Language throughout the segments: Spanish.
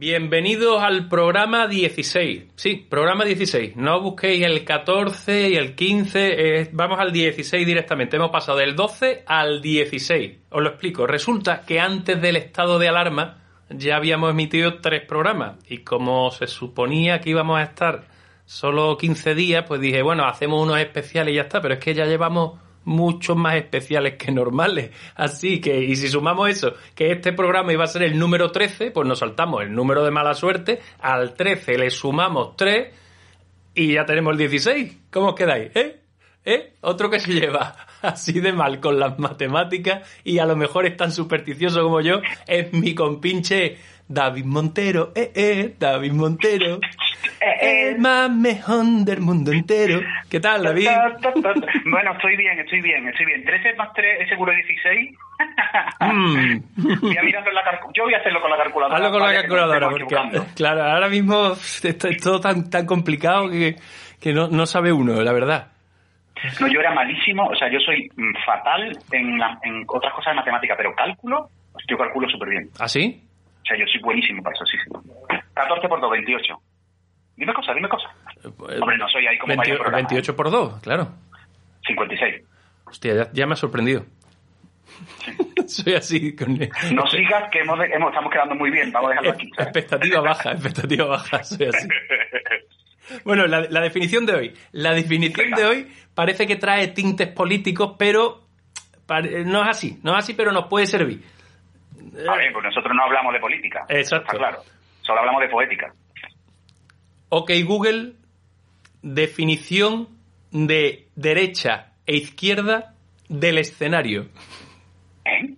Bienvenidos al programa 16. Sí, programa 16. No busquéis el 14 y el 15. eh, vamos al 16 directamente. Hemos pasado del 12 al 16. Os lo explico. Resulta que antes del estado de alarma ya habíamos emitido tres programas. Y como se suponía que íbamos a estar solo 15 días, pues dije, bueno, hacemos unos especiales y ya está. Pero es que ya llevamos muchos más especiales que normales. Así que, y si sumamos eso, que este programa iba a ser el número 13, pues nos saltamos el número de mala suerte, al 13 le sumamos 3 y ya tenemos el 16. ¿Cómo os quedáis? ¿Eh? ¿Eh? Otro que se lleva así de mal con las matemáticas y a lo mejor es tan supersticioso como yo, es mi compinche David Montero. Eh, eh, David Montero. El más mejor del mundo entero. ¿Qué tal, David? Bueno, estoy bien, estoy bien, estoy bien. 13 más 3 es seguro 16. Mm. Voy a mirarlo en la Yo voy a hacerlo con la calculadora. Hazlo con la calculadora, porque equivocando. claro, ahora mismo esto es todo tan, tan complicado que, que no, no sabe uno, la verdad. No, yo era malísimo, o sea, yo soy mm, fatal en, la- en otras cosas de matemática, pero cálculo, yo calculo súper bien. ¿Ah, sí? Sea, yo soy buenísimo para eso, sí, sí. 14 por 2, 28. Dime cosas, dime cosas. Hombre, no soy ahí como 20 vaya programa, 28 por 2, claro. 56. Hostia, ya, ya me ha sorprendido. Soy así con No sigas que hemos, hemos- estamos quedando muy bien, vamos a dejarlo aquí. ¿sabes? expectativa baja, expectativa baja, soy así. Bueno, la, la definición de hoy. La definición Venga. de hoy parece que trae tintes políticos, pero no es así, no es así, pero nos puede servir. A ver, pues nosotros no hablamos de política. Exacto. Está claro. Solo hablamos de poética. Ok, Google, definición de derecha e izquierda del escenario. ¿Eh?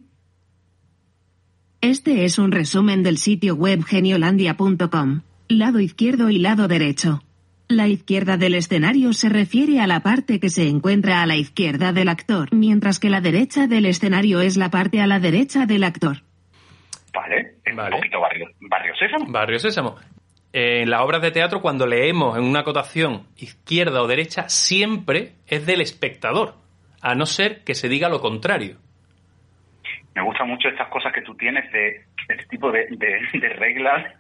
Este es un resumen del sitio web geniolandia.com. Lado izquierdo y lado derecho. La izquierda del escenario se refiere a la parte que se encuentra a la izquierda del actor, mientras que la derecha del escenario es la parte a la derecha del actor. Vale. Es Vale. Un poquito barrio, barrio Sésamo. Barrio Sésamo. En las obras de teatro, cuando leemos en una acotación izquierda o derecha, siempre es del espectador, a no ser que se diga lo contrario. Me gustan mucho estas cosas que tú tienes de este tipo de, de- de reglas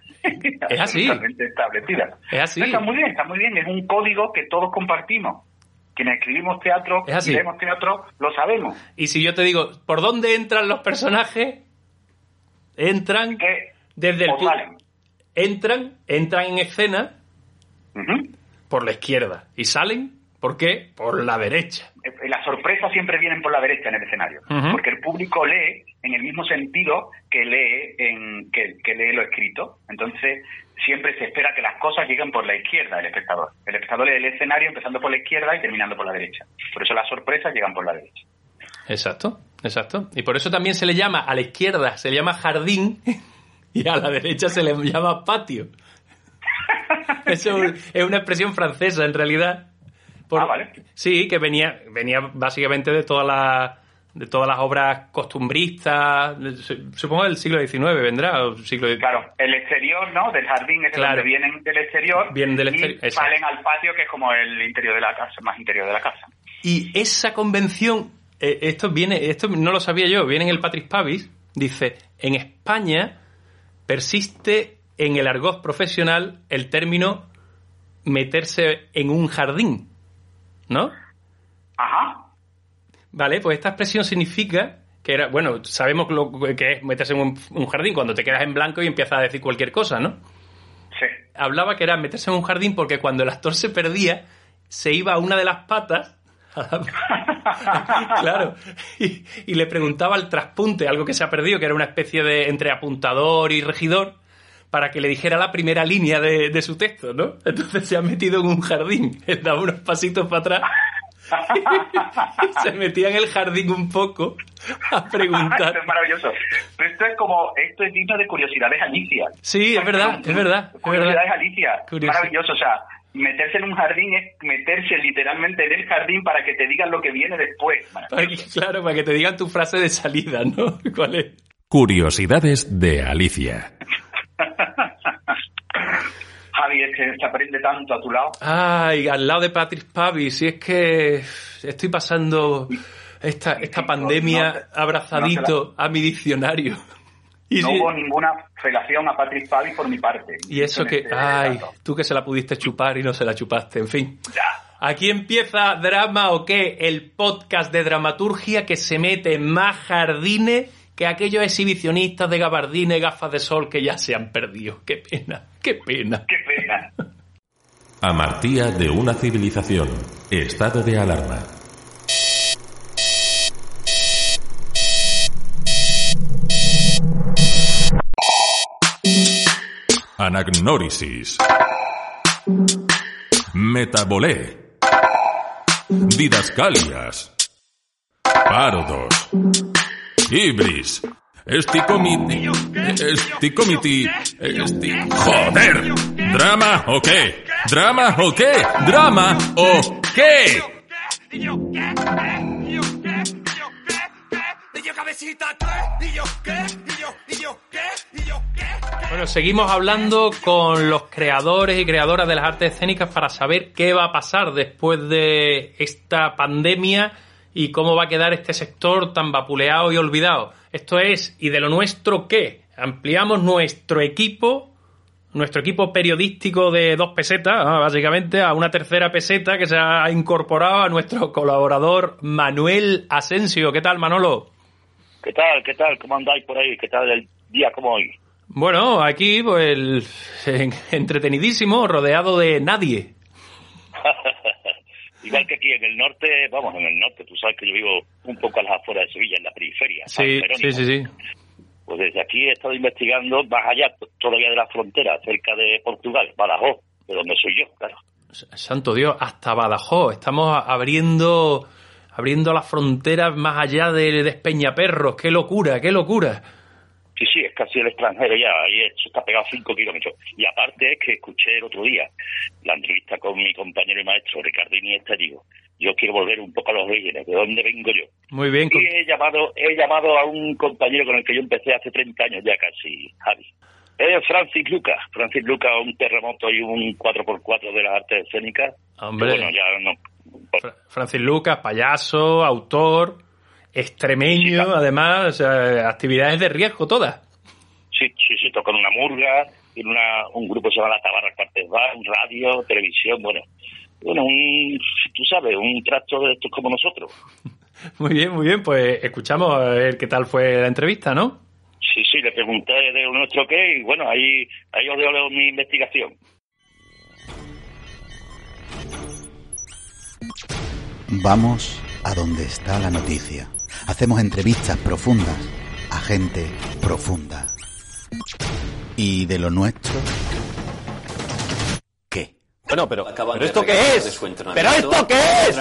Es así. establecidas. Es así. No, Está muy bien, está muy bien. Es un código que todos compartimos. Quienes escribimos teatro Es así. leemos teatro, lo sabemos. Y si yo te digo, ¿por dónde entran los personajes? Entran desde el entran, entran en escena por la izquierda y salen, ¿por qué? Por la derecha. Eh, Las sorpresas siempre vienen por la derecha en el escenario, porque el público lee en el mismo sentido que lee en que, que lee lo escrito. Entonces siempre se espera que las cosas lleguen por la izquierda del espectador. El espectador lee el escenario empezando por la izquierda y terminando por la derecha. Por eso las sorpresas llegan por la derecha. Exacto, exacto. Y por eso también se le llama a la izquierda, se le llama jardín y a la derecha se le llama patio. Eso es una expresión francesa en realidad. Ah, vale. Sí, que venía, venía básicamente de todas las de todas las obras costumbristas, supongo del siglo XIX vendrá, o siglo Claro, el exterior, ¿no? Del jardín es Claro. donde vienen del exterior Vienen del y exterior, exacto. salen al patio que es como el interior de la casa, más interior de la casa. Y esa convención, eh, esto viene, esto no lo sabía yo, viene en el Patrick Pavis, dice, en España persiste en el argot profesional el término meterse en un jardín, ¿no? Ajá. Vale, pues esta expresión significa que era, bueno, sabemos lo que es meterse en un, un jardín cuando te quedas en blanco y empiezas a decir cualquier cosa, ¿no? Sí. hablaba que era meterse en un jardín porque cuando el actor se perdía, se iba a una de las patas. claro. Y, y le preguntaba al traspunte, algo que se ha perdido, que era una especie de entre apuntador y regidor, para que le dijera la primera línea de, de su texto, ¿no? Entonces se ha metido en un jardín, él daba unos pasitos para atrás se metía en el jardín un poco a preguntar. esto es maravilloso. Pero esto es como, esto es digno de curiosidades Alicia. Sí, es verdad, es verdad. Es curiosidades verdad. Alicia. Maravilloso, o sea, meterse en un jardín es meterse literalmente en el jardín para que te digan lo que viene después. Claro, para que te digan tu frase de salida, ¿no? ¿Cuál es? Curiosidades de Alicia. Javi, es que se aprende tanto a tu lado. Ay, al lado de Patrick Pavi, si es que estoy pasando esta, esta pandemia abrazadito a mi diccionario. Y, No si- hubo ninguna relación a Patrick Pavi por mi parte. y eso que, este ay, dato. tú que se la pudiste chupar y no se la chupaste, en fin. Ya. Aquí empieza Drama o qué, el podcast de dramaturgia que se mete en más jardines que aquellos exhibicionistas de gabardines y gafas de sol que ya se han perdido. Qué pena, qué pena. Qué pena. Amartía de una civilización. Estado de alarma. Anagnórisis. Metabolé. Didascalias. Parodos. Ibris. Esticomiti. Esticomiti. Esti... ¡Joder! ¿Drama o qué? ¿Drama o qué? ¿Drama o qué? ¿Y yo qué? ¿Eh? ¿Y yo qué? ¿Y yo qué? ¿Eh? ¿Y yo cabecita yo qué? ¿Y yo? ¿Y yo qué? Bueno, seguimos hablando con los creadores y creadoras de las artes escénicas para saber qué va a pasar después de esta pandemia y cómo va a quedar este sector tan vapuleado y olvidado. Esto es, ¿y de lo nuestro qué? Ampliamos nuestro equipo, nuestro equipo periodístico de dos pesetas, ah, básicamente, a una tercera peseta que se ha incorporado a nuestro colaborador Manuel Asensio. ¿Qué tal, Manolo? ¿Qué tal? ¿Qué tal? ¿Cómo andáis por ahí? ¿Qué tal el día como hoy? Bueno, aquí, pues, en- entretenidísimo, rodeado de nadie. Igual que aquí en el norte, vamos, en el norte, tú sabes que yo vivo un poco a las afueras de Sevilla, en la periferia. Sí, sí, sí, sí. Pues desde aquí he estado investigando más allá todavía de la frontera, cerca de Portugal, Badajoz, de donde soy yo, claro. Santo Dios, hasta Badajoz. Estamos abriendo, abriendo las fronteras más allá de, de Espeñaperros. ¡Qué locura, qué locura! Sí, sí, es casi el extranjero ya, ahí eso está pegado a 5 kilómetros. Y aparte es que escuché el otro día la entrevista con mi compañero y maestro Ricardo Iniesta, digo, yo quiero volver un poco a los orígenes, ¿de dónde vengo yo? Muy bien. Y he llamado, he llamado a un compañero con el que yo empecé hace 30 años ya casi, Javi. Es Francis Lucas. Francis Lucas, un terremoto y un 4x4 de las artes escénicas. Hombre. Bueno, ya no. Fra- Francis Lucas, payaso, autor, extremeño, además, o sea, actividades de riesgo todas. Sí, sí, sí, tocó en una murga, en una, un grupo que se llama La Tabarra Cuartes Bar, un radio, televisión, bueno. Bueno, un, tú sabes, un trasto de estos como nosotros. Muy bien, muy bien. Pues escuchamos a ver qué tal fue la entrevista, ¿no? Sí, sí, le pregunté de nuestro qué y bueno, ahí, ahí os dejo mi investigación. Vamos a donde está la noticia. Hacemos entrevistas profundas a gente profunda. ¿Y de lo nuestro? ¿Qué? Bueno, pero, ¿pero esto qué es? ¿Pero esto qué es?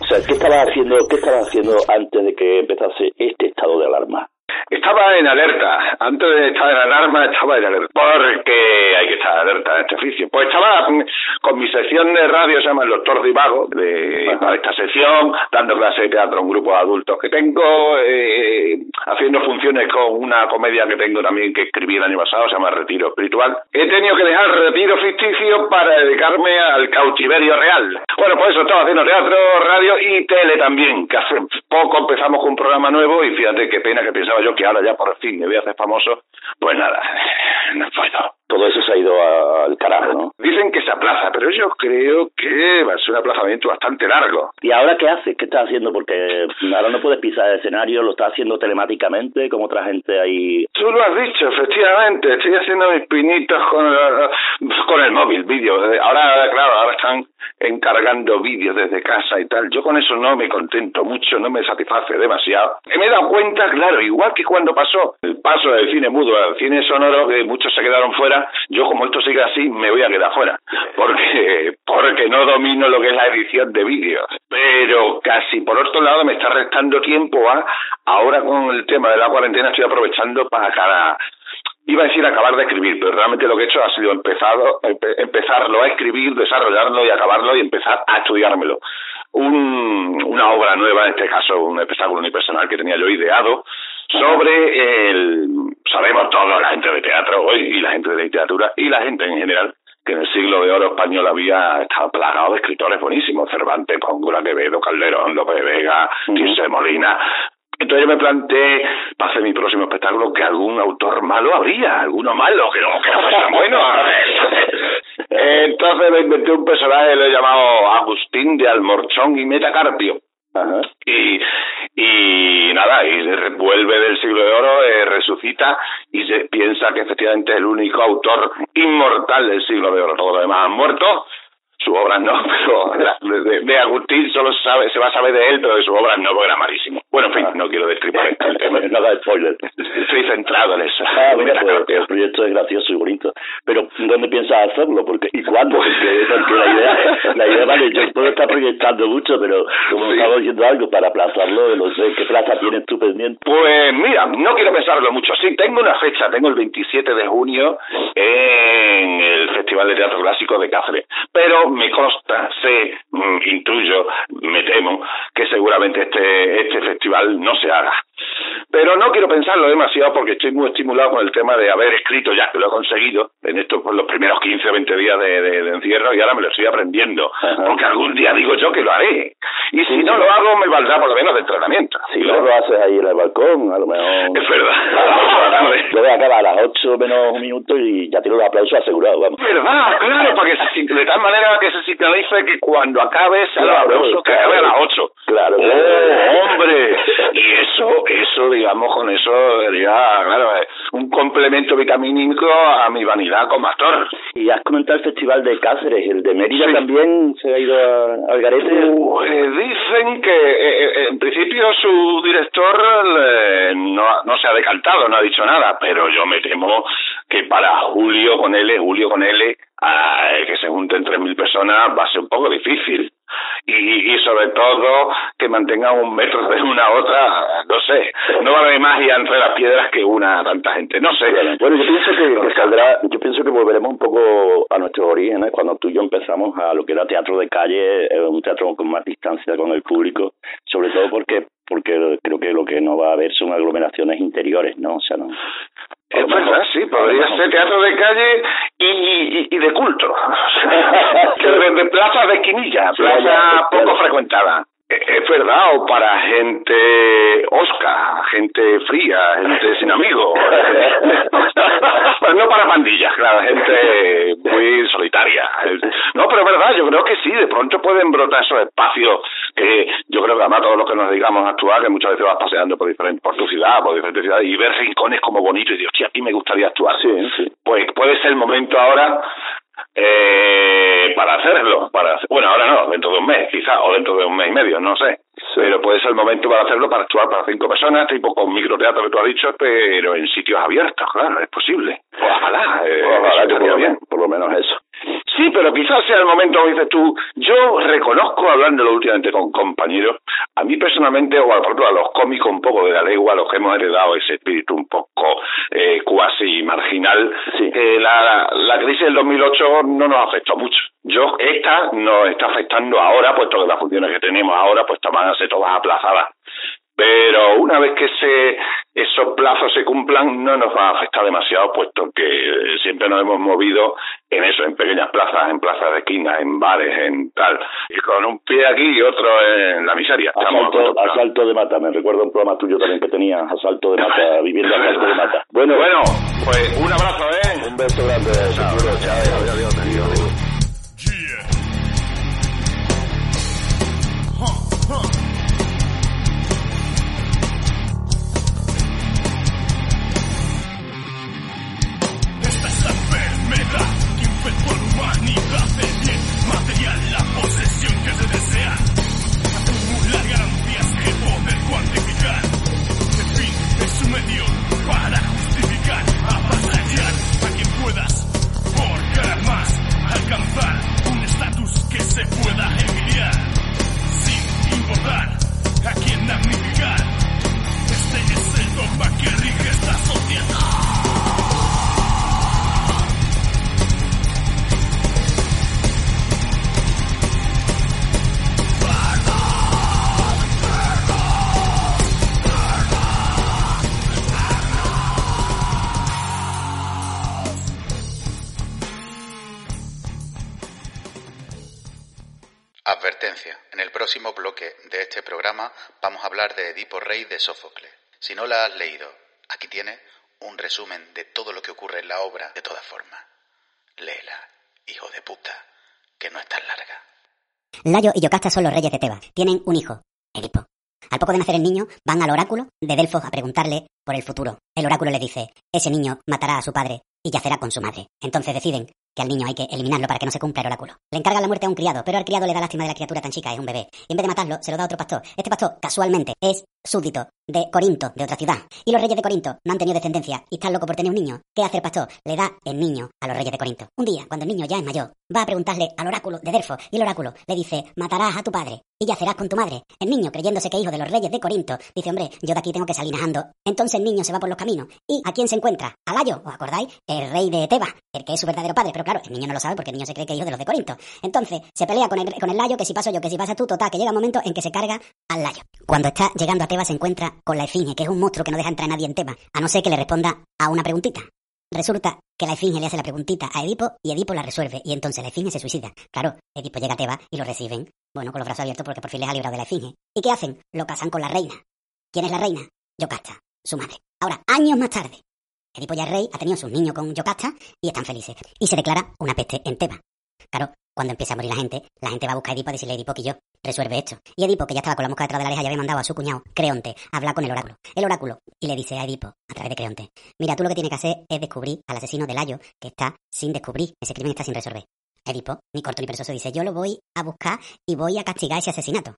O sea, ¿qué estaba haciendo, qué estaba haciendo antes de que empezase este estado de alarma? Estaba en alerta. Antes de estar en alarma, estaba en alerta. Porque hay que estar alerta en este oficio. Pues estaba mm, con mi sección de radio, se llama El Doctor Divago, de, para esta sección, dando clase de teatro a un grupo de adultos que tengo, eh, haciendo funciones con una comedia que tengo también que escribí el año pasado, se llama Retiro Espiritual. He tenido que dejar retiro ficticio para dedicarme al cautiverio real. Bueno, pues eso, estaba haciendo teatro, radio y tele también, que hace poco empezamos con un programa nuevo y fíjate qué pena que pensaba yo que ahora ya por fin me voy a hacer famoso. Pues nada, no puedo. Todo eso se ha ido a- al carajo, ¿no? Dicen que se aplaza, pero yo creo que va a ser un aplazamiento bastante largo. ¿Y ahora qué haces? ¿Qué estás haciendo? Porque ahora no puedes pisar el escenario, lo estás haciendo telemáticamente, como otra gente ahí. Tú lo has dicho, efectivamente. Estoy haciendo mis pinitos con el, con el móvil, vídeo. Ahora, claro, ahora están encargando vídeos desde casa y tal. Yo con eso no me contento mucho, no me satisface demasiado. Me he dado cuenta, claro, igual que cuando pasó el paso del cine mudo al cine sonoro, que muchos se quedaron fuera, Yo como esto sigue así, me voy a quedar fuera, porque, porque no domino lo que es la edición de vídeos. Pero casi por otro lado me está restando tiempo a, ahora con el tema de la cuarentena estoy aprovechando para cada, iba a decir acabar de escribir, pero realmente lo que he hecho ha sido empezado, empe- empezarlo a escribir, desarrollarlo y acabarlo y empezar a estudiármelo. Un, una obra nueva, en este caso un espectáculo unipersonal que tenía yo ideado, sobre el, sabemos todos, la gente de teatro hoy y la gente de literatura y la gente en general, que en el siglo de oro español había estado plagado de escritores buenísimos, Cervantes, Póngula, Quevedo, Calderón, López de Vega, Tirso de Molina, entonces yo me planteé, para hacer mi próximo espectáculo, que algún autor malo habría, alguno malo, que no, que no fuese tan bueno. Entonces me inventé un personaje, lo he llamado Agustín de Almorchón y Metacarpio. Y, y nada, y vuelve del siglo de oro, eh, resucita y se piensa que efectivamente es el único autor inmortal del siglo de oro. Todos los demás han muerto, su obra no, pero la- de, de Agustín solo se, sabe, se va a saber de él, pero de su obra no, porque era malísimo. Bueno, en fin, no quiero destripar el tema. Nada de spoiler. Centrado en eso. Ah, mira, pues, el proyecto es gracioso y bonito. Pero, ¿dónde piensas hacerlo? Porque, ¿Y cuándo? Porque, porque la idea, la idea, vale, yo puedo estar proyectando mucho, pero como Sí. estaba diciendo algo, para aplazarlo, no sé, ¿qué plaza tienes tú pendiente? Pues mira, no quiero pensarlo mucho. Sí, tengo una fecha, tengo el 27 de junio en el Festival de Teatro Clásico de Cáceres. Pero me consta, sé, mm, intuyo, me temo que seguramente este, este festival no se haga. Pero no quiero pensarlo demasiado porque estoy muy estimulado con el tema de haber escrito ya, que lo he conseguido en estos por los primeros 15 o 20 días de, de- de encierro y ahora me lo estoy aprendiendo. Porque algún día digo yo que lo haré. Y si no lo hago, me valdrá por lo menos del tratamiento. Si no lo haces ahí en el balcón, a lo mejor... Es verdad, a las ocho de la tarde. Yo voy a acabar a las 8 menos un minuto y ya tiro los aplausos asegurados, vamos. ¿Verdad? Claro, para que se, de tal manera que se sincronice que cuando acabe sea Claro, aplauso que acabe a las 8. Claro, ¡Oh, claro. hombre! Eso, digamos, con eso sería, claro, eh, un complemento vitamínico a mi vanidad como actor. Y has comentado el Festival de Cáceres, el de Mérida Sí. también se ha ido a- al garete. Pues dicen que eh, eh, en principio su director eh, no, no se ha decantado, no ha dicho nada, pero yo me temo que para julio con L, julio con L, ah, que se junten 3.000 personas va a ser un poco difícil. Y, y sobre todo que mantengan un metro de una a otra, no sé, no va a haber magia entre las piedras que una tanta gente, no sé. Bueno, yo pienso que, que saldrá, yo pienso que volveremos un poco a nuestros orígenes, cuando tú y yo empezamos a lo que era teatro de calle, eh, un teatro con más distancia con el público, sobre todo porque porque creo que lo que no va a haber son aglomeraciones interiores, ¿no? O sea, no. Es verdad, sí, podría ser teatro de calle y, y, y de culto. que de, de plazas de esquinilla, plaza poco claro. Es verdad, o para gente osca, gente fría, gente sin amigos. pues no para pandillas, claro, gente muy solitaria. No, pero es verdad, yo creo que sí, de pronto pueden brotar esos espacios que yo creo que además todos los que nos dedicamos a actuar, que muchas veces vas paseando por diferentes, por tu ciudad, por diferentes ciudades y ver rincones como bonitos y dices, hostia, aquí me gustaría actuar. Sí, sí. Pues puede ser el momento ahora eh, para hacerlo. para Bueno, ahora no, dentro de un mes, quizá, o dentro de un mes y medio, no sé. Pero puede ser el momento para hacerlo, para actuar para cinco personas, tipo con microteatro que tú has dicho, pero en sitios abiertos, claro, es posible. Ojalá, eh, Ojalá eso que por, bien. por lo menos eso. Sí, pero quizás sea el momento, como dices tú, yo reconozco, hablándolo últimamente con compañeros, a mí personalmente, o por ejemplo a los cómicos un poco de la lengua, a los que hemos heredado ese espíritu un poco eh, cuasi marginal, Sí. que la, la crisis del 2008 no nos afectó mucho. Yo, esta nos está afectando ahora, puesto que las funciones que tenemos ahora, pues van a ser todas aplazadas. Pero una vez que se, esos plazos se cumplan, no nos va a afectar demasiado, puesto que eh, siempre nos hemos movido en eso, en pequeñas plazas, en plazas de esquina, en bares, en tal. Y con un pie aquí y otro en la miseria. Asalto, asalto de mata, me recuerda un programa tuyo también que tenías, asalto de mata, viviendo asalto de mata. Bueno, Bueno, pues un abrazo, ¿eh? un beso grande. Chao, adiós, adiós. Vamos a hablar de Edipo Rey de Sófocles. Si no la has leído, aquí tienes un resumen de todo lo que ocurre en la obra de todas formas. Léela, hijo de puta, que no es tan larga. Layo y Yocasta son los reyes de Tebas. Tienen un hijo, Edipo. Al poco de nacer el niño, van al oráculo de Delfos a preguntarle por el futuro. El oráculo le dice, ese niño matará a su padre y yacerá con su madre. Entonces deciden que al niño hay que eliminarlo para que no se cumpla el oráculo. Le encargan la muerte a un criado, pero al criado le da lástima de la criatura tan chica, es un bebé. Y en vez de matarlo, se lo da a otro pastor. Este pastor, casualmente, es súbdito de Corinto, de otra ciudad. Y los reyes de Corinto no han tenido descendencia y están locos por tener un niño. ¿Qué hace el pastor? Le da el niño a los reyes de Corinto. Un día, cuando el niño ya es mayor, va a preguntarle al oráculo de Delfos y el oráculo le dice, matarás a tu padre y yacerás con tu madre. El niño, creyéndose que hijo de los reyes de Corinto, dice, hombre, yo de aquí tengo que salir najando. Entonces el niño se va por los caminos. ¿Y a quién se encuentra? A Layo, ¿os acordáis? El rey de Tebas, el que es su verdadero padre. Pero claro, el niño no lo sabe porque el niño se cree que es hijo de los de Corinto. Entonces se pelea con el, con el Layo, que si paso yo, que si pasa tú, total, que llega un momento en que se carga al Layo. Cuando está llegando a Tebas se encuentra con la Esfinge, que es un monstruo que no deja entrar a nadie en Tebas, a no ser que le responda a una preguntita. Resulta que la Esfinge le hace la preguntita a Edipo y Edipo la resuelve y entonces la Esfinge se suicida. Claro, Edipo llega a Tebas y lo reciben, bueno, con los brazos abiertos porque por fin les ha librado de la Esfinge. ¿Y qué hacen? Lo casan con la reina. ¿Quién es la reina? Yocasta, su madre. Ahora, años más tarde, Edipo ya es rey, ha tenido sus niños con Yocasta y están felices. Y se declara una peste en Tebas. Claro, cuando empieza a morir la gente, la gente va a buscar a Edipo a decirle, Edipo, que yo, resuelve esto. Y Edipo, que ya estaba con la mosca detrás de la oreja, ya había mandado a su cuñado, Creonte, a hablar con el oráculo. El oráculo, y le dice a Edipo, a través de Creonte, mira, tú lo que tienes que hacer es descubrir al asesino de Layo, que está sin descubrir, ese crimen está sin resolver. Edipo, ni corto ni perezoso, dice, yo lo voy a buscar y voy a castigar ese asesinato.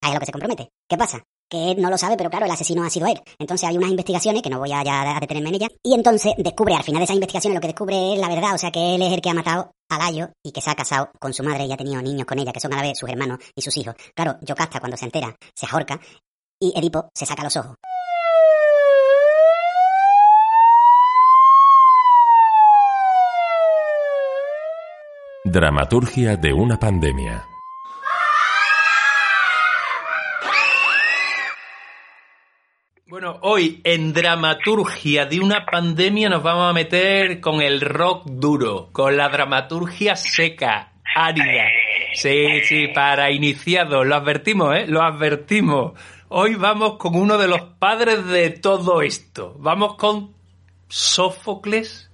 Ahí es lo que se compromete. ¿Qué pasa? Que él no lo sabe, pero claro, el asesino ha sido él. Entonces hay unas investigaciones, que no voy a, ya a detenerme en ellas, y entonces descubre, al final de esas investigaciones, lo que descubre es la verdad, o sea, que él es el que ha matado a Layo y que se ha casado con su madre y ha tenido niños con ella, que son a la vez sus hermanos y sus hijos. Claro, Yocasta cuando se entera se ahorca y Edipo se saca los ojos. Dramaturgia de una pandemia. Bueno, hoy en dramaturgia de una pandemia nos vamos a meter con el rock duro, con la dramaturgia seca, árida. Sí, sí, para iniciados, lo advertimos, ¿eh? Lo advertimos. Hoy vamos con uno de los padres de todo esto. Vamos con Sófocles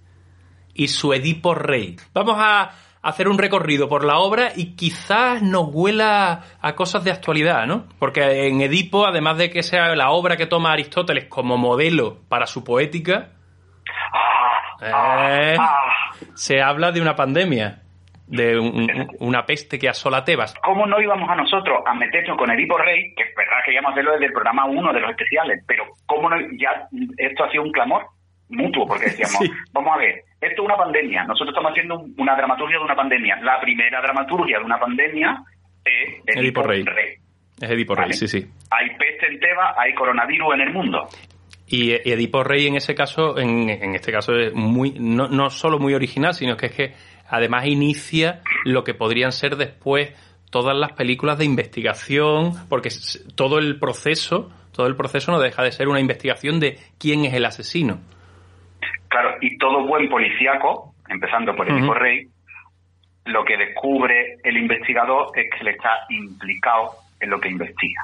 y su Edipo Rey. Vamos a hacer un recorrido por la obra y quizás nos huela a cosas de actualidad, ¿no? Porque en Edipo, además de que sea la obra que toma Aristóteles como modelo para su poética, eh, se habla de una pandemia, de un- un- una peste que asola Tebas. ¿Cómo no íbamos a nosotros a meternos con Edipo Rey? Que es verdad que íbamos a hacerlo desde el programa 1 de los especiales, pero ¿cómo no? Ya esto ha sido un clamor mutuo, porque decíamos, Sí. vamos a ver, esto es una pandemia, nosotros estamos haciendo un- una dramaturgia de una pandemia. La primera dramaturgia de una pandemia es Edipo, Edipo Rey. Rey. Es Edipo Rey, sí, sí. Hay peste en Tebas, hay coronavirus en el mundo. Y, Edipo Rey en ese caso, en, en este caso es muy, no, no solo muy original, sino que es que además inicia lo que podrían ser después todas las películas de investigación, porque todo el proceso, todo el proceso no deja de ser una investigación de quién es el asesino. Claro, y todo buen policíaco, empezando por Ujú. Rey, lo que descubre el investigador es que le está implicado en lo que investiga.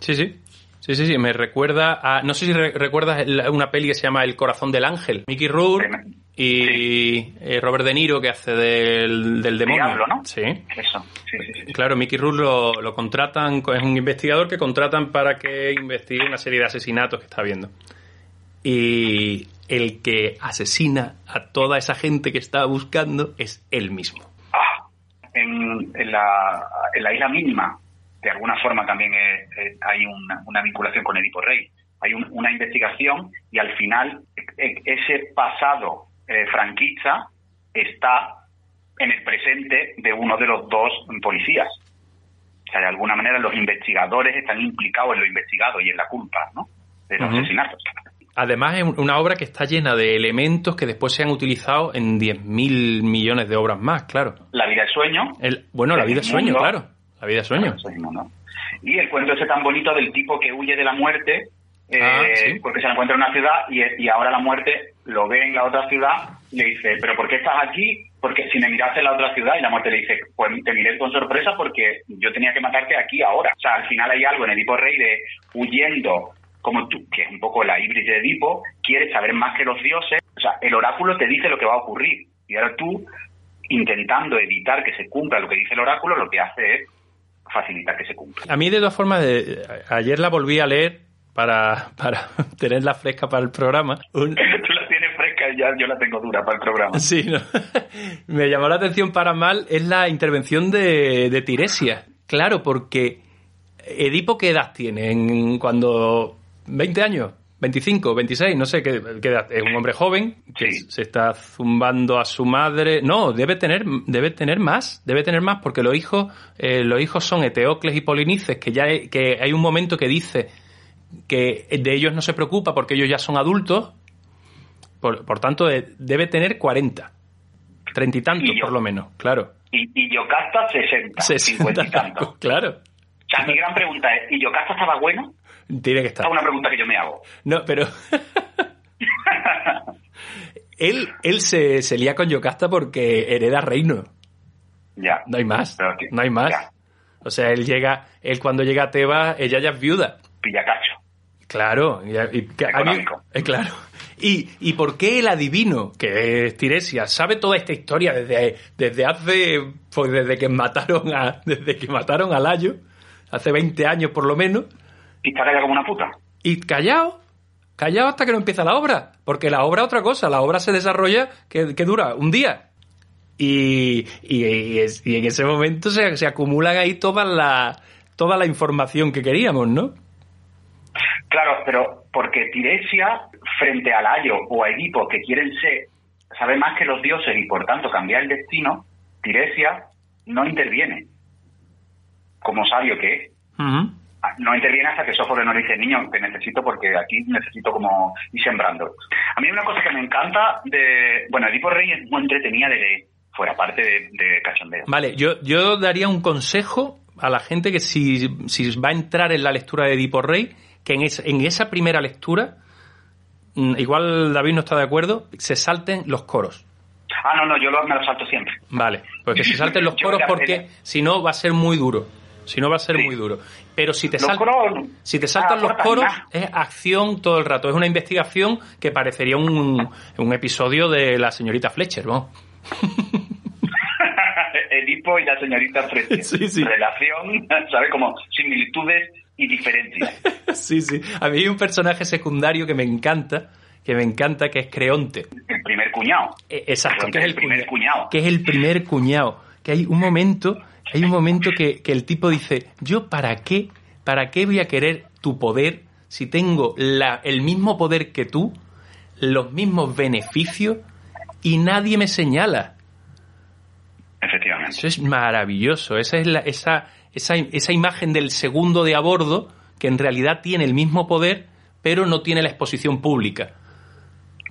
Sí, sí. Sí, sí, sí. Me recuerda a. No sé si re- recuerdas una peli que se llama El corazón del ángel. Mickey Rourke y eh, Robert De Niro que hace del, del demonio. Diablo, ¿no? Sí. Eso, sí. Claro, Mickey Rourke lo, lo contratan, es un investigador que contratan para que investigue una serie de asesinatos que está viendo. Y el que asesina a toda esa gente que está buscando es él mismo. En, en la, en la isla mínima, de alguna forma también es- es- hay una, una vinculación con Edipo Rey. Hay un- una investigación y al final e- ese pasado eh, franquista está en el presente de uno de los dos policías. O sea, de alguna manera los investigadores están implicados en lo investigado y en la culpa, ¿no? De los asesinatos. Además es una obra que está llena de elementos que después se han utilizado en 10.000 millones de obras más, claro. La vida es sueño. El, bueno, la vida es sueño, mundo. claro. La vida es sueño. Y el cuento ese tan bonito del tipo que huye de la muerte Ah, eh, sí. porque se encuentra en una ciudad y, y ahora la muerte lo ve en la otra ciudad y le dice, pero ¿por qué estás aquí? Porque si me miraste en la otra ciudad y la muerte le dice, pues te miré con sorpresa porque yo tenía que matarte aquí ahora. O sea, al final hay algo en Edipo Rey de huyendo, como tú, que es un poco la híbrida de Edipo, quieres saber más que los dioses. O sea, el oráculo te dice lo que va a ocurrir y ahora tú, intentando evitar que se cumpla lo que dice el oráculo, lo que hace es facilitar que se cumpla. A mí, de todas formas, de- ayer la volví a leer para, para tenerla fresca para el programa. Un- Tú la tienes fresca y ya yo la tengo dura para el programa. Sí, no. me llamó la atención para mal es la intervención de, de Tiresia. Claro, porque Edipo, ¿qué edad tiene? En, cuando 20 años, 25, 26, no sé qué, edad. Es un hombre joven que se está zumbando a su madre. No, debe tener, debe tener más, debe tener más, porque los hijos, eh, los hijos son Eteocles y Polinices, que ya hay- que hay un momento que dice que de ellos no se preocupa porque ellos ya son adultos, por, por tanto, eh, debe tener 40. Treinta y tantos, por lo menos, claro. Y, y Yocasta 60, 60 50 y tanto. Claro, O sea, mi gran pregunta es, ¿y Yocasta estaba bueno? Tiene que estar. Esta es una pregunta que yo me hago. No, pero. él él se, se lía con Yocasta porque hereda reino. Ya. No hay más. Pero que- no hay más. ya. O sea, él llega, él cuando llega a Tebas, ella ya es viuda. Pillacacho. Claro, y, mí- eh, claro. Y, ¿Y por qué el adivino, que es Tiresia, sabe toda esta historia desde, desde hace, pues desde que mataron a, desde que mataron a Layo, hace 20 años por lo menos, Y está callado como una puta. y callado, callado hasta que no empieza la obra, porque la obra es otra cosa, la obra se desarrolla que, que dura un día. Y, y, y es- y en ese momento se, se acumulan ahí toda la, toda la información que queríamos, ¿no? Claro, pero porque Tiresia, frente a Layo o a Edipo, que quieren ser, sabe más que los dioses y por tanto cambiar el destino, Tiresia no interviene. Como sabio que es. Ah, No interviene hasta que Sófocles nos dice, niño, te necesito porque aquí necesito como ir sembrando. A mí una cosa que me encanta de... Bueno, Edipo Rey es muy entretenida de leer, fuera parte de, de cachondeo. Vale, yo, yo daría un consejo a la gente que si, si va a entrar en la lectura de Edipo Rey, que en, es- en esa primera lectura, mm, igual David no está de acuerdo, se salten los coros. Ah, no, no, yo me lo salto siempre. Vale, pues que se salten los coros porque si no va a ser muy duro. Si no va a ser muy duro. Pero si te, Los sal- coros si te saltan ah, los coros, es acción todo el rato. Es una investigación que parecería un, un episodio de la señorita Fletcher, ¿no? Edipo y la señorita Fletcher. Sí, sí. Relación, ¿sabes? Como similitudes y diferencias. sí, sí. A mí hay un personaje secundario que me encanta, que me encanta, que es Creonte. El primer cuñado. Eh, Exacto, Creonte que es es el el primer cuñado. Que es el primer cuñado. Que hay un momento, hay un momento que, que el tipo dice, yo para qué, para qué voy a querer tu poder si tengo la, el mismo poder que tú, los mismos beneficios y nadie me señala. Efectivamente. Eso es maravilloso. Esa es la, esa, esa, esa imagen del segundo de a bordo que en realidad tiene el mismo poder, pero no tiene la exposición pública.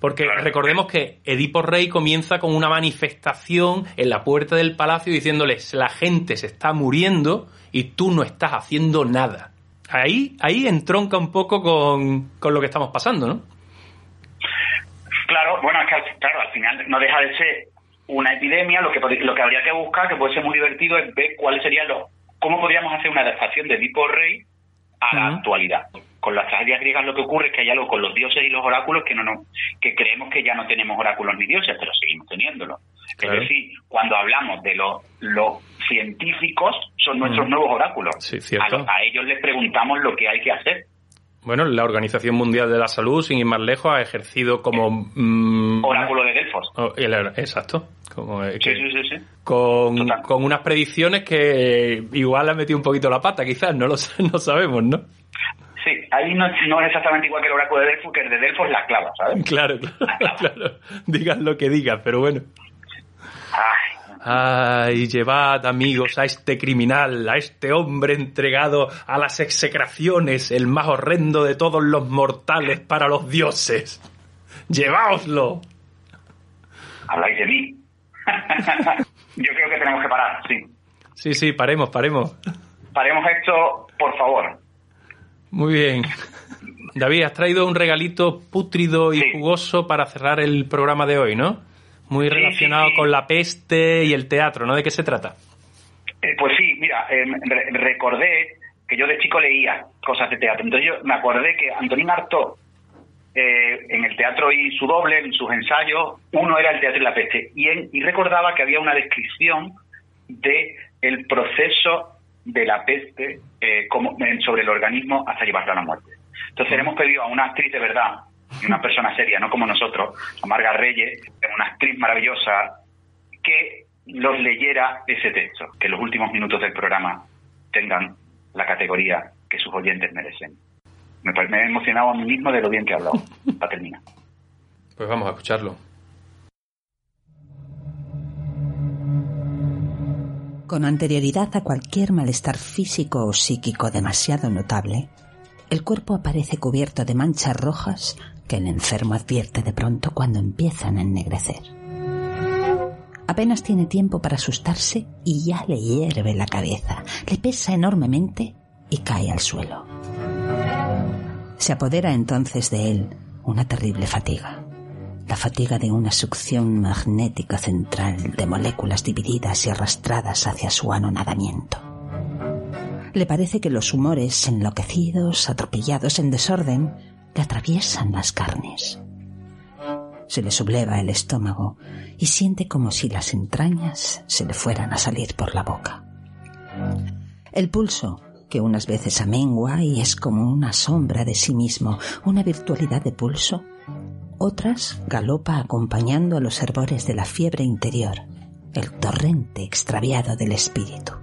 Porque recordemos que Edipo Rey comienza con una manifestación en la puerta del palacio diciéndoles la gente se está muriendo y tú no estás haciendo nada. Ahí, ahí entronca un poco con, con lo que estamos pasando, ¿no? Claro, bueno, es que al, claro, al final no deja de ser una epidemia. Lo que, lo que habría que buscar, que puede ser muy divertido, es ver cuáles serían los. cómo podríamos hacer una adaptación de Edipo Rey a la actualidad. Con las tragedias griegas lo que ocurre es que hay algo con los dioses y los oráculos que no nos, que creemos que ya no tenemos oráculos ni dioses, pero seguimos teniéndolos. Claro. Es decir, cuando hablamos de los, los científicos, son nuestros Mm. nuevos oráculos. Sí, a, los- a ellos les preguntamos lo que hay que hacer. Bueno, la Organización Mundial de la Salud, sin ir más lejos, ha ejercido como... mm, Oráculo de Delfos. Oh, el- exacto. Como, eh, Sí, que- sí, sí, con, con unas predicciones que igual han metido un poquito la pata, quizás, no lo no sabemos, ¿no? Sí, ahí no, no es exactamente igual que el oráculo de Delfos, que el de Delfos es la clava, ¿sabes? Claro, claro, claro. Digan lo que digan, pero bueno. Ay, llevad, amigos, a este criminal, a este hombre entregado a las execraciones, el más horrendo de todos los mortales para los dioses. Lleváoslo. Habláis de mí. Yo creo que tenemos que parar, sí. Sí, sí, paremos, paremos. Paremos esto, por favor. Muy bien. David, has traído un regalito pútrido y jugoso para cerrar el programa de hoy, ¿no? Muy relacionado con la peste y el teatro, ¿no? ¿De qué se trata? Eh, pues sí, mira, eh, re- recordé que yo de chico leía cosas de teatro. Entonces yo me acordé que Antonín Artaud, eh, en el teatro y su doble, en sus ensayos, uno era el teatro y la peste. Y, en- y recordaba que había una descripción de el proceso de la peste eh, como, sobre el organismo hasta llevarlo a la muerte. Entonces le hemos pedido a una actriz de verdad, y una persona seria, no como nosotros, a Marga Reyes, una actriz maravillosa, que los leyera ese texto, que en los últimos minutos del programa tengan la categoría que sus oyentes merecen. Me, me he emocionado a mí mismo de lo bien que he hablado. Para terminar. Pues vamos a escucharlo. Con anterioridad a cualquier malestar físico o psíquico demasiado notable, el cuerpo aparece cubierto de manchas rojas que el enfermo advierte de pronto cuando empiezan a ennegrecer. Apenas tiene tiempo para asustarse y ya le hierve la cabeza, le pesa enormemente y cae al suelo. Se apodera entonces de él una terrible fatiga, la fatiga de una succión magnética central de moléculas divididas y arrastradas hacia su anonadamiento. Le parece que los humores enloquecidos, atropellados en desorden, le atraviesan las carnes. Se le subleva el estómago y siente como si las entrañas se le fueran a salir por la boca. El pulso, que unas veces amengua y es como una sombra de sí mismo, una virtualidad de pulso, otras galopa acompañando a los hervores de la fiebre interior, el torrente extraviado del espíritu.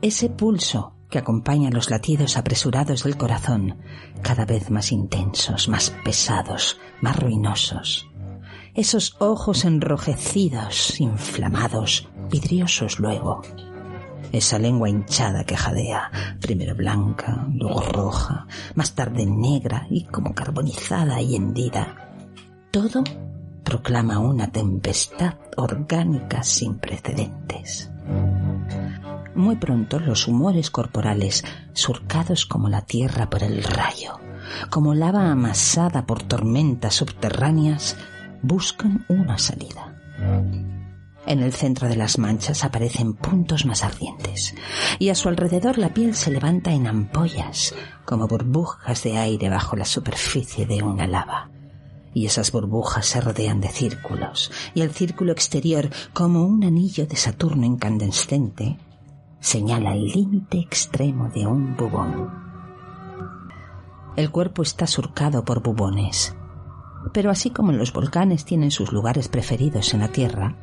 Ese pulso que acompaña los latidos apresurados del corazón, cada vez más intensos, más pesados, más ruinosos. Esos ojos enrojecidos, inflamados, vidriosos luego. Esa lengua hinchada que jadea, primero blanca, luego roja, más tarde negra y como carbonizada y hendida. Todo proclama una tempestad orgánica sin precedentes. Muy pronto los humores corporales, surcados como la tierra por el rayo, como lava amasada por tormentas subterráneas, buscan una salida. En el centro de las manchas aparecen puntos más ardientes, y a su alrededor la piel se levanta en ampollas, como burbujas de aire bajo la superficie de una lava. Y esas burbujas se rodean de círculos, y el círculo exterior, como un anillo de Saturno incandescente, señala el límite extremo de un bubón. El cuerpo está surcado por bubones, pero así como los volcanes tienen sus lugares preferidos en la Tierra,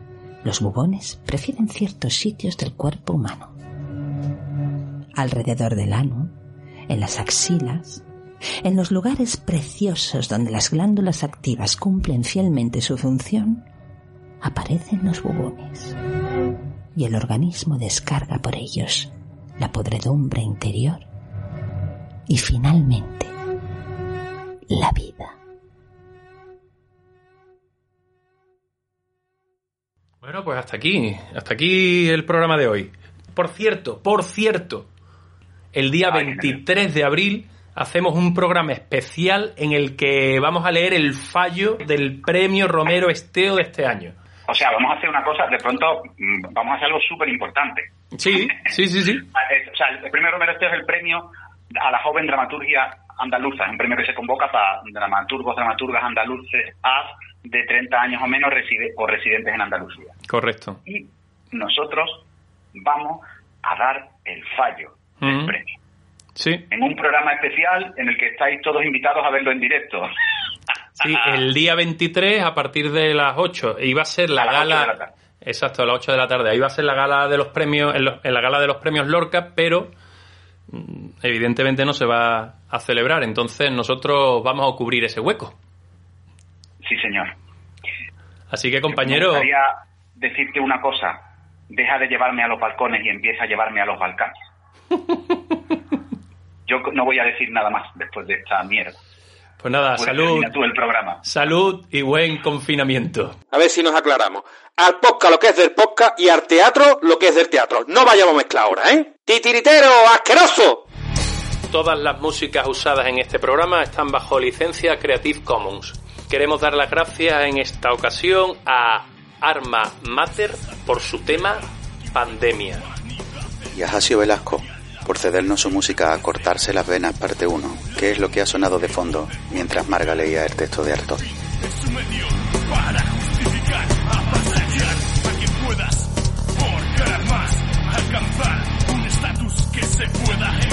los bubones prefieren ciertos sitios del cuerpo humano. Alrededor del ano, en las axilas, en los lugares preciosos donde las glándulas activas cumplen fielmente su función, aparecen los bubones y el organismo descarga por ellos la podredumbre interior y finalmente la vida. Bueno, pues hasta aquí, hasta aquí el programa de hoy. Por cierto, por cierto, el día 23 de abril hacemos un programa especial en el que vamos a leer el fallo del premio Romero Esteo de este año. O sea, vamos a hacer una cosa, de pronto mm, vamos a hacer algo súper importante. Sí, sí, sí, sí. O sea, el premio Romero Esteo es el premio a la joven dramaturgia andaluza, es un premio que se convoca para dramaturgos, dramaturgas andaluces AS de 30 años o menos reside- o residentes en Andalucía. Correcto. Y nosotros vamos a dar el fallo del premio. Sí, En un programa especial en el que estáis todos invitados a verlo en directo. sí, el día 23 a partir de las 8 iba a ser la A gala la tarde. Exacto, a las 8 de la tarde. Ahí va a ser la gala de los premios en, lo- en la gala de los premios Lorca, pero mm, evidentemente no se va a celebrar, entonces nosotros vamos a cubrir ese hueco. Sí, señor. Así que Me compañero, gustaría decirte una cosa. Deja de llevarme a los balcones y empieza a llevarme a los Balcanes. Yo no voy a decir nada más después de esta mierda. pues nada, Pues salud, tú el programa. salud y buen confinamiento. A ver si nos aclaramos. Al podcast lo que es del podcast y al teatro lo que es del teatro. No vayamos a mezclar ahora, ¿eh? ¡Titiritero asqueroso! Todas las músicas usadas en este programa están bajo licencia Creative Commons. Queremos dar las gracias en esta ocasión a Arma Mater por su tema Pandemia. Y a Jasio Velasco por cedernos su música a Cortarse las Venas parte 1, que es lo que ha sonado de fondo mientras Marga leía el texto de Artaud. Es un medio para justificar, avasallar a quien puedas, por más, alcanzar un estatus que se pueda